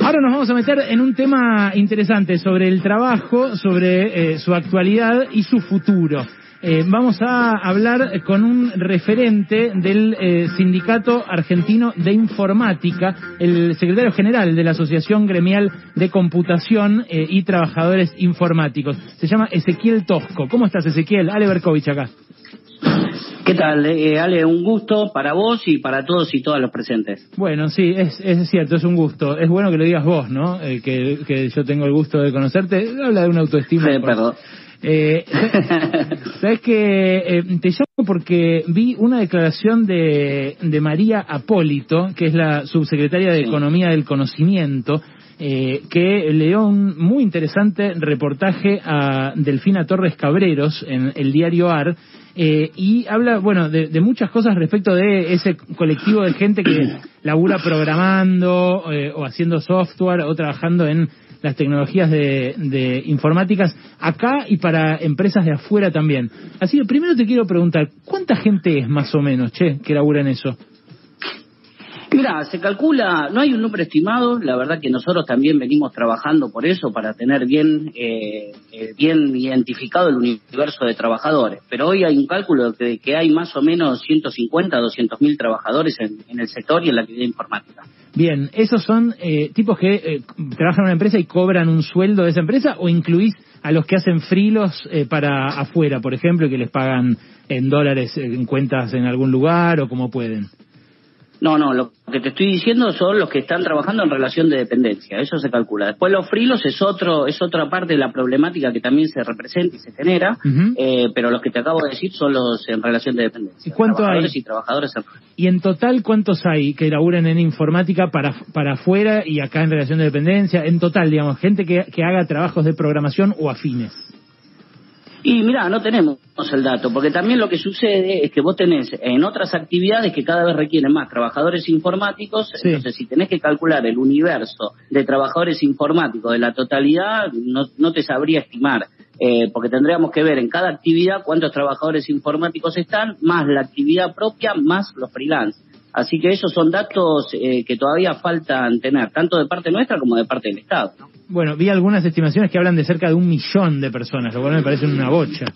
Ahora nos vamos a meter en un tema interesante sobre el trabajo, sobre eh, su actualidad y su futuro. Eh, vamos a hablar con un referente del eh, Sindicato Argentino de Informática, el secretario general de la Asociación Gremial de Computación y Trabajadores Informáticos. Se llama Ezequiel Tosco. ¿Cómo estás, Ezequiel? Ale Berkovich acá. ¿Qué tal, eh, Ale? Un gusto para vos y para todos y todas los presentes. Bueno, sí, es, es cierto, es un gusto. Es bueno que lo digas vos, ¿no? Eh, que, que yo tengo el gusto de conocerte. Habla de una autoestima. Sí, perdón. Eh, Sabes que eh, te llamo porque vi una declaración de, de María Apólito, que es la subsecretaria de Sí. Economía del Conocimiento, eh, que le dio un muy interesante reportaje a Delfina Torres Cabreros en el diario AR. Eh, y habla, bueno, de, de muchas cosas respecto de ese colectivo de gente que labura programando eh, o haciendo software o trabajando en las tecnologías de, de informáticas acá y para empresas de afuera también. Así que primero te quiero preguntar, ¿cuánta gente es más o menos, che, que labura en eso? Mira, se calcula, no hay un número estimado, la verdad que nosotros también venimos trabajando por eso, para tener bien, eh, eh, bien identificado el universo de trabajadores. Pero hoy hay un cálculo de que hay más o menos 150, 200 mil trabajadores en, en el sector y en la actividad informática. Bien, ¿esos son eh, tipos que eh, trabajan en una empresa y cobran un sueldo de esa empresa o incluís a los que hacen frilos eh, para afuera, por ejemplo, y que les pagan en dólares eh, en cuentas en algún lugar o como pueden? No, no, lo que te estoy diciendo son los que están trabajando en relación de dependencia, eso se calcula. Después los frilos es otro, es otra parte de la problemática que también se representa y se genera, eh, pero los que te acabo de decir son los en relación de dependencia. ¿Y cuánto trabajadores hay? y trabajadoras en ¿Y en total cuántos hay que laburan en informática para, para afuera y acá en relación de dependencia? En total, digamos, gente que, que haga trabajos de programación o afines. Y mira, no tenemos el dato, porque también lo que sucede es que vos tenés en otras actividades que cada vez requieren más trabajadores informáticos, Sí. entonces si tenés que calcular el universo de trabajadores informáticos de la totalidad, no, no te sabría estimar, eh, porque tendríamos que ver en cada actividad cuántos trabajadores informáticos están, más la actividad propia, más los freelance. Así que esos son datos eh, que todavía faltan tener, tanto de parte nuestra como de parte del Estado. ¿no? Bueno, vi algunas estimaciones que hablan de cerca de un millón de personas, lo cual me parece una bocha.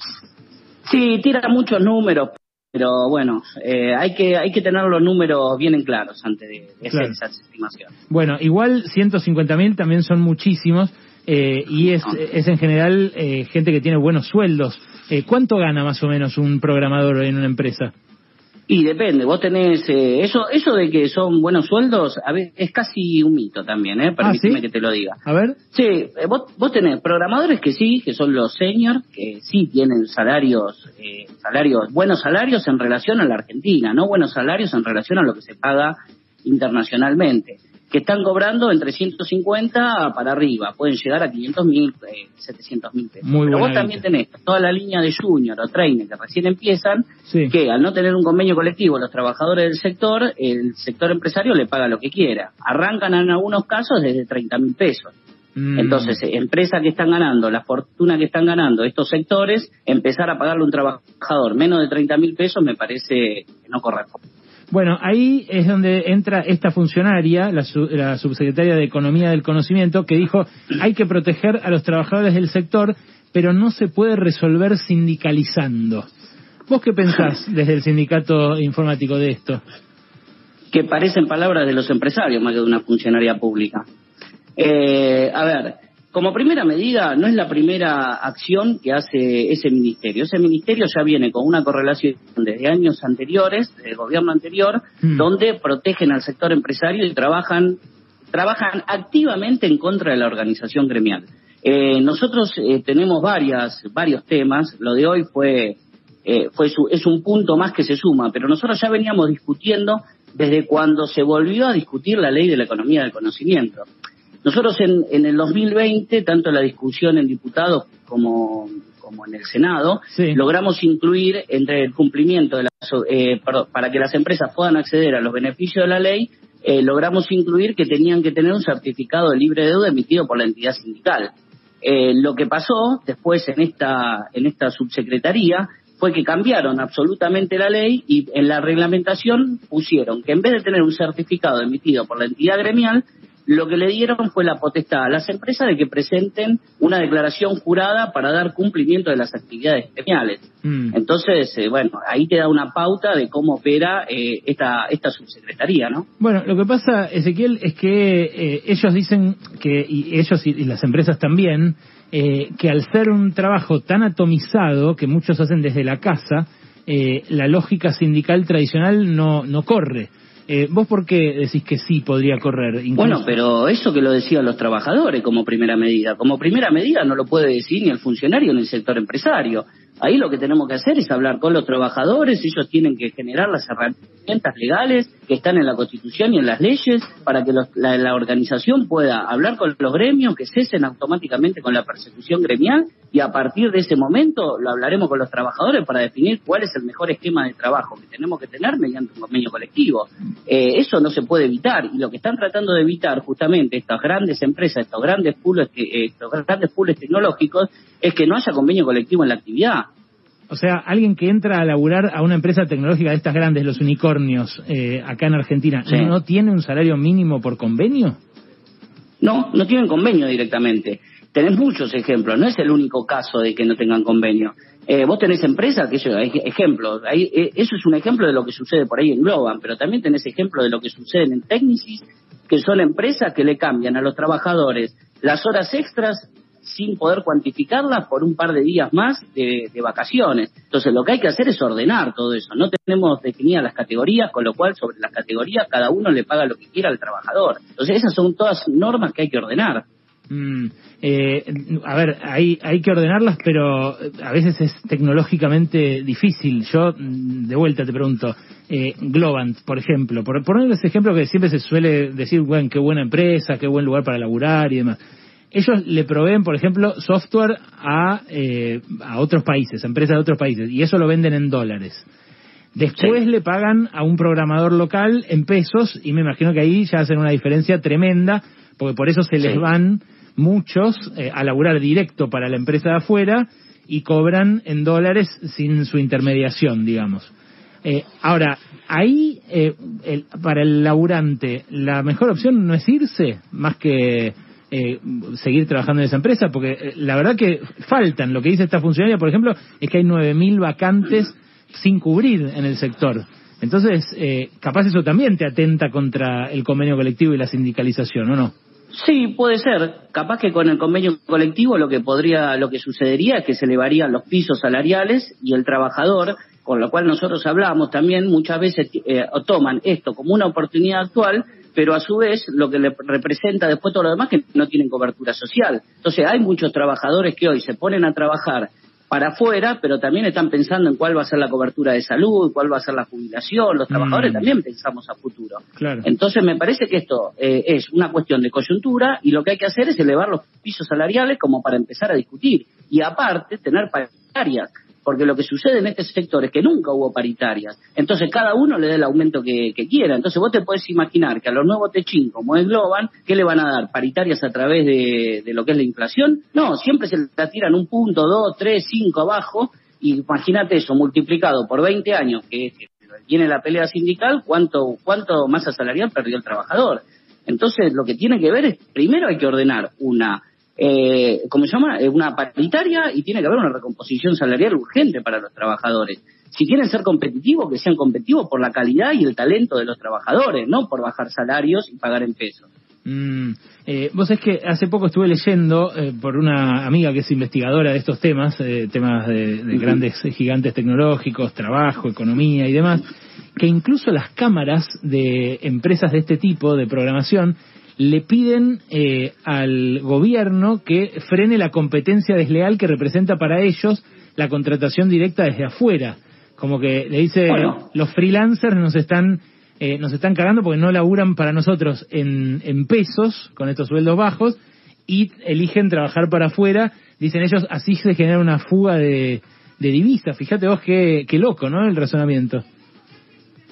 Sí, tira muchos números, pero bueno, eh, hay que hay que tener los números bien en claros antes de, de Claro. hacer esas estimaciones. Bueno, igual 150.000 también son muchísimos eh, y es, es en general eh, gente que tiene buenos sueldos. Eh, ¿Cuánto gana más o menos un programador en una empresa? Y depende, vos tenés eh, eso eso de que son buenos sueldos, a ver, es casi un mito también, ¿eh? Permíteme ¿sí? que te lo diga. A ver. Sí, eh, vos, vos tenés programadores que sí, que son los senior, que sí tienen salarios, eh, salarios, buenos salarios en relación a la Argentina, no buenos salarios en relación a lo que se paga internacionalmente, que están cobrando entre 150 para arriba, pueden llegar a 500 mil, eh, 700 mil pesos. Muy Pero vos también tenés toda la línea de junior o trainer que recién empiezan, Sí. que al no tener un convenio colectivo los trabajadores del sector, el sector empresario le paga lo que quiera. Arrancan en algunos casos desde 30 mil pesos. Mm. Entonces, eh, empresas que están ganando, la fortuna que están ganando estos sectores, empezar a pagarle a un trabajador menos de 30 mil pesos me parece que no corresponde. Bueno, ahí es donde entra esta funcionaria, la, la subsecretaria de Economía del Conocimiento, que dijo hay que proteger a los trabajadores del sector, pero no se puede resolver sindicalizando. ¿Vos qué pensás desde el sindicato informático de esto? Que parecen palabras de los empresarios más que de una funcionaria pública. Eh, a ver, como primera medida, no es la primera acción que hace ese ministerio. Ese ministerio ya viene con una correlación desde años anteriores, del gobierno anterior, Mm. donde protegen al sector empresario y trabajan, trabajan activamente en contra de la organización gremial. Eh, nosotros eh, tenemos varias, varios temas. Lo de hoy fue, eh, fue su- es un punto más que se suma, pero nosotros ya veníamos discutiendo desde cuando se volvió a discutir la ley de la economía del conocimiento. Nosotros en, en el 2020, tanto en la discusión en diputados como, como en el Senado, Sí. logramos incluir entre el cumplimiento de la, eh, perdón, para que las empresas puedan acceder a los beneficios de la ley, eh, logramos incluir que tenían que tener un certificado de libre deuda emitido por la entidad sindical. Eh, lo que pasó después en esta, en esta subsecretaría fue que cambiaron absolutamente la ley y en la reglamentación pusieron que en vez de tener un certificado emitido por la entidad gremial, lo que le dieron fue la potestad a las empresas de que presenten una declaración jurada para dar cumplimiento de las actividades gremiales. Mm. Entonces, eh, bueno, ahí te da una pauta de cómo opera eh, esta, esta subsecretaría, ¿no? Bueno, lo que pasa, Ezequiel, es que eh, ellos dicen que, y ellos y, las empresas también, que al ser un trabajo tan atomizado que muchos hacen desde la casa, la lógica sindical tradicional no, no corre. Eh, ¿Vos por qué decís que sí podría correr? Bueno, pero eso que lo decían los trabajadores como primera medida. Como primera medida no lo puede decir ni el funcionario ni el sector empresario. Ahí lo que tenemos que hacer es hablar con los trabajadores, ellos tienen que generar las herramientas legales que están en la Constitución y en las leyes para que la, organización pueda hablar con los gremios, que cesen automáticamente con la persecución gremial y a partir de ese momento lo hablaremos con los trabajadores para definir cuál es el mejor esquema de trabajo que tenemos que tener mediante un convenio colectivo. Eh, eso no se puede evitar y lo que están tratando de evitar justamente estas grandes empresas, estos grandes pools, eh, estos grandes pools tecnológicos, es que no haya convenio colectivo en la actividad. O sea, alguien que entra a laburar a una empresa tecnológica de estas grandes, los unicornios, eh, acá en Argentina, ¿no tiene un salario mínimo por convenio? No, no tienen convenio directamente. Tenés muchos ejemplos, no es el único caso de que no tengan convenio. Eh, vos tenés empresas, que eso, ejemplos, eh, eso es un ejemplo de lo que sucede por ahí en Globan, pero también tenés ejemplo de lo que sucede en Technicis, que son empresas que le cambian a los trabajadores las horas extras sin poder cuantificarla por un par de días más de, vacaciones. Entonces lo que hay que hacer es ordenar todo eso. No tenemos definidas las categorías, con lo cual sobre las categorías cada uno le paga lo que quiera al trabajador. Entonces esas son todas normas que hay que ordenar. Mm, eh, a ver, hay, hay que ordenarlas, pero a veces es tecnológicamente difícil. Yo, mm, de vuelta te pregunto, eh, Globant, por ejemplo, por poner ese ejemplo que siempre se suele decir, bueno, qué buena empresa, qué buen lugar para laburar y demás ellos le proveen, por ejemplo, software a, eh, a otros países, a empresas de otros países, y eso lo venden en dólares. Después le pagan a un programador local en pesos, y me imagino que ahí ya hacen una diferencia tremenda, porque por eso se les van muchos eh, a laburar directo para la empresa de afuera y cobran en dólares sin su intermediación, digamos. Eh, ahora, ahí, para el laburante, la mejor opción no es irse, más que eh, seguir trabajando en esa empresa, porque eh, la verdad que faltan. Lo que dice esta funcionaria, por ejemplo, es que hay 9.000 vacantes sin cubrir en el sector. Entonces, eh, capaz eso también te atenta contra el convenio colectivo y la sindicalización, ¿o no? Sí, puede ser. Capaz que con el convenio colectivo lo que podría, lo que sucedería es que se elevarían los pisos salariales y el trabajador, con lo cual nosotros hablamos también muchas veces toman esto como una oportunidad actual pero a su vez lo que le representa después todo lo demás que no tienen cobertura social. Entonces hay muchos trabajadores que hoy se ponen a trabajar para afuera, pero también están pensando en cuál va a ser la cobertura de salud, cuál va a ser la jubilación. Los trabajadores mm. también pensamos a futuro. Entonces me parece que esto eh, es una cuestión de coyuntura y lo que hay que hacer es elevar los pisos salariales como para empezar a discutir y aparte tener paritarias porque lo que sucede en este sector es que nunca hubo paritarias. Entonces cada uno le da el aumento que, quiera. Entonces vos te puedes imaginar que a los nuevos Techin, como es Globan, ¿qué le van a dar? ¿Paritarias a través de, lo que es la inflación? No, siempre se la tiran un punto, dos, tres, cinco abajo, y imagínate eso multiplicado por 20 años, que, que viene la pelea sindical, ¿cuánto, cuánto masa salarial perdió el trabajador? Entonces, lo que tiene que ver es, primero hay que ordenar una eh, ¿cómo se llama? Eh, una paritaria y tiene que haber una recomposición salarial urgente para los trabajadores. Si quieren ser competitivos, que sean competitivos por la calidad y el talento de los trabajadores, no por bajar salarios y pagar en pesos. Mm, eh, vos es que hace poco estuve leyendo eh, por una amiga que es investigadora de estos temas, eh, temas de, de grandes gigantes tecnológicos, trabajo, economía y demás, que incluso las cámaras de empresas de este tipo de programación le piden eh, al gobierno que frene la competencia desleal que representa para ellos la contratación directa desde afuera. Como que le dice, los freelancers nos están, eh, nos están cagando porque no laburan para nosotros en, en pesos, con estos sueldos bajos, y eligen trabajar para afuera. Dicen ellos, así se genera una fuga de, de divisas. Fíjate vos qué, qué loco, ¿no? El razonamiento.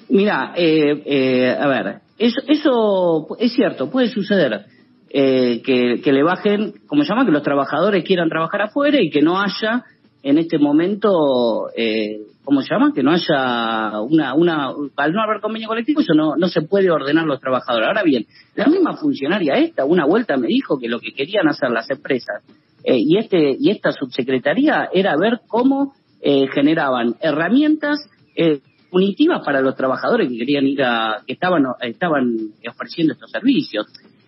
Mira, eh, eh, a ver, eso, eso es cierto, puede suceder eh, que, le bajen, como se llama, que los trabajadores quieran trabajar afuera y que no haya en este momento, eh, ¿cómo se llama? Que no haya una, una, al no haber convenio colectivo, eso no, no se puede ordenar los trabajadores. Ahora bien, la misma funcionaria esta, una vuelta me dijo que lo que querían hacer las empresas eh, y este y esta subsecretaría era ver cómo eh, generaban herramientas eh, punitivas para los trabajadores que querían ir a, que estaban, estaban ofreciendo estos servicios.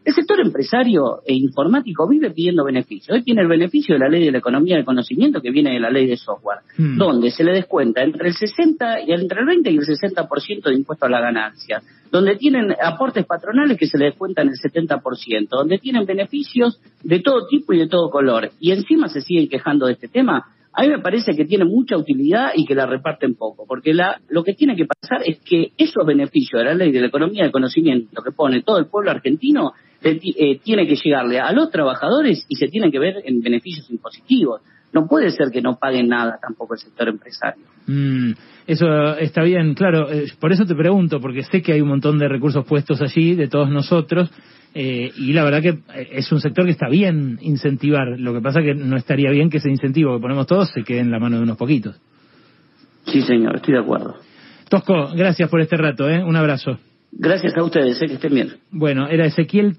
El sector empresario e informático vive pidiendo beneficios. Hoy tiene el beneficio de la ley de la economía del conocimiento que viene de la ley de software, hmm. donde se le descuenta entre el 60 y entre el 20 y el 60% de impuesto a la ganancia, donde tienen aportes patronales que se le descuentan el 70%, donde tienen beneficios de todo tipo y de todo color, y encima se siguen quejando de este tema. A mí me parece que tiene mucha utilidad y que la reparten poco, porque la, lo que tiene que pasar es que esos beneficios de la ley de la economía del conocimiento que pone todo el pueblo argentino eh, tiene que llegarle a los trabajadores y se tienen que ver en beneficios impositivos. No puede ser que no paguen nada tampoco el sector empresario. Mm, eso está bien, claro. Eh, por eso te pregunto, porque sé que hay un montón de recursos puestos allí de todos nosotros. Eh, y la verdad que es un sector que está bien incentivar. Lo que pasa que no estaría bien que ese incentivo que ponemos todos se quede en la mano de unos poquitos. Sí, señor, estoy de acuerdo. Tosco, gracias por este rato, ¿eh? Un abrazo. Gracias a ustedes, sé que estén bien. Bueno, era Ezequiel